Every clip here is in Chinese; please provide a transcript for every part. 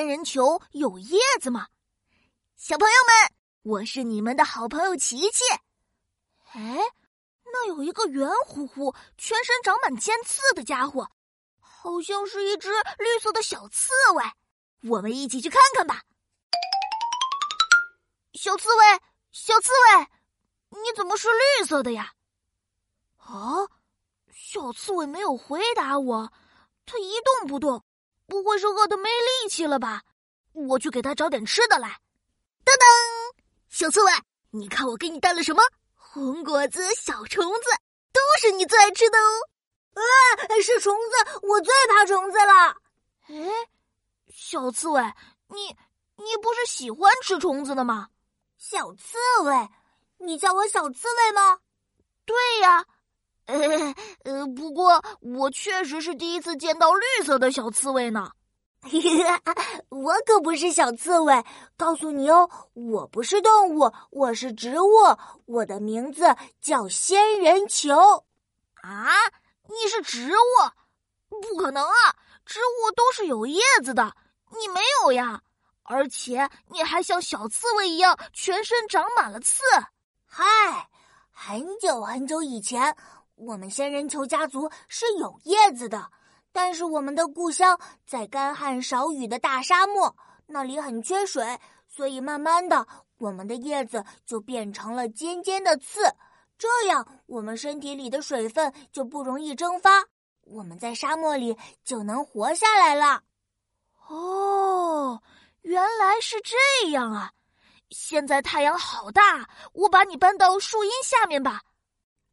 仙人球有叶子吗？小朋友们，我是你们的好朋友琪琪。哎，那有一个圆乎乎、全身长满尖刺的家伙，好像是一只绿色的小刺猬。我们一起去看看吧。小刺猬，小刺猬，你怎么是绿色的呀？啊，小刺猬没有回答我，它一动不动。不会是饿得没力气了吧？我去给他找点吃的来。噔噔，小刺猬，你看我给你带了什么？红果子、小虫子，都是你最爱吃的哦。啊，是虫子，我最怕虫子了。哎，小刺猬，你你不是喜欢吃虫子的吗？小刺猬，你叫我小刺猬吗？对呀。呃，不过我确实是第一次见到绿色的小刺猬呢。我可不是小刺猬，告诉你哦，我不是动物，我是植物，我的名字叫仙人球。啊，你是植物？不可能啊，植物都是有叶子的，你没有呀。而且你还像小刺猬一样，全身长满了刺。嗨，很久很久以前。我们仙人球家族是有叶子的，但是我们的故乡在干旱少雨的大沙漠，那里很缺水，所以慢慢的，我们的叶子就变成了尖尖的刺，这样我们身体里的水分就不容易蒸发，我们在沙漠里就能活下来了。哦，原来是这样啊！现在太阳好大，我把你搬到树荫下面吧。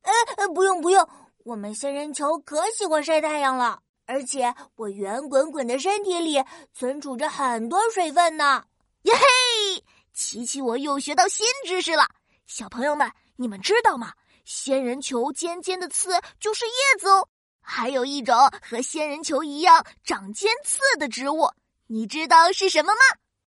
哎，不用不用，我们仙人球可喜欢晒太阳了，而且我圆滚滚的身体里存储着很多水分呢。耶嘿，琪琪，我又学到新知识了。小朋友们，你们知道吗？仙人球尖尖的刺就是叶子哦。还有一种和仙人球一样长尖刺的植物，你知道是什么吗？